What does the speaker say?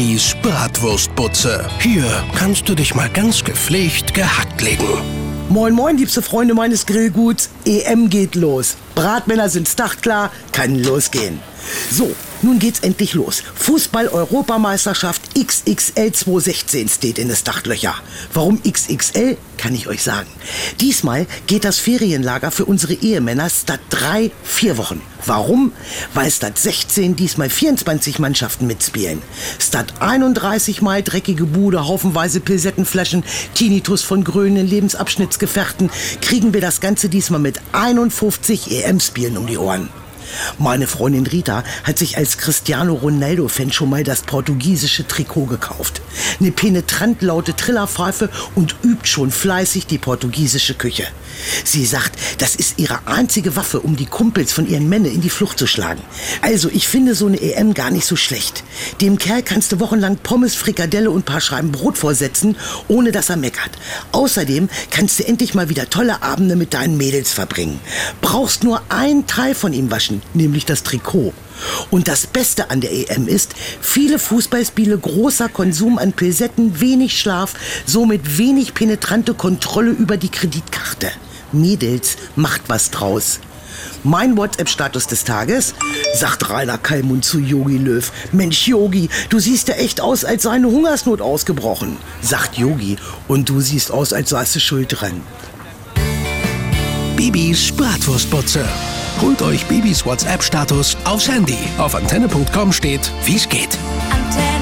Bibis Bratwurstbutze. Hier kannst du dich mal ganz gepflegt gehackt legen. Moin, moin, liebste Freunde meines Grillguts. EM geht los. Bratmänner sind startklar, kann losgehen. So, nun geht's endlich los. Fußball-Europameisterschaft XXL 2016 steht in den Startlöcher. Warum XXL, kann ich euch sagen. Diesmal geht das Ferienlager für unsere Ehemänner statt drei, vier Wochen. Warum? Weil statt 16 diesmal 24 Mannschaften mitspielen. Statt 31 Mal dreckige Bude, haufenweise Pilsettenflaschen, Tinnitus von grünen Lebensabschnittsgefährten, kriegen wir das Ganze diesmal mit 51 EM-Spielen um die Ohren. Meine Freundin Rita hat sich als Cristiano Ronaldo-Fan schon mal das portugiesische Trikot gekauft. Eine penetrant laute Trillerpfeife und übt schon fleißig die portugiesische Küche. Sie sagt, das ist ihre einzige Waffe, um die Kumpels von ihren Männern in die Flucht zu schlagen. Also, ich finde so eine EM gar nicht so schlecht. Dem Kerl kannst du wochenlang Pommes, Frikadelle und paar Scheiben Brot vorsetzen, ohne dass er meckert. Außerdem kannst du endlich mal wieder tolle Abende mit deinen Mädels verbringen. Brauchst nur ein Teil von ihm waschen, nämlich das Trikot. Und das Beste an der EM ist, viele Fußballspiele, großer Konsum an Pilsetten, wenig Schlaf, somit wenig penetrante Kontrolle über die Kreditkarte. Mädels, macht was draus. Mein WhatsApp-Status des Tages, sagt Rainer Kallmund zu Yogi Löw. Mensch, Yogi, du siehst ja echt aus, als sei eine Hungersnot ausgebrochen. Sagt Yogi, und du siehst aus, als seist du schuld dran. Bibis Bratwurstbutze. Holt euch Bibis WhatsApp-Status aufs Handy. Auf antenne.com steht, wie's geht. Antenne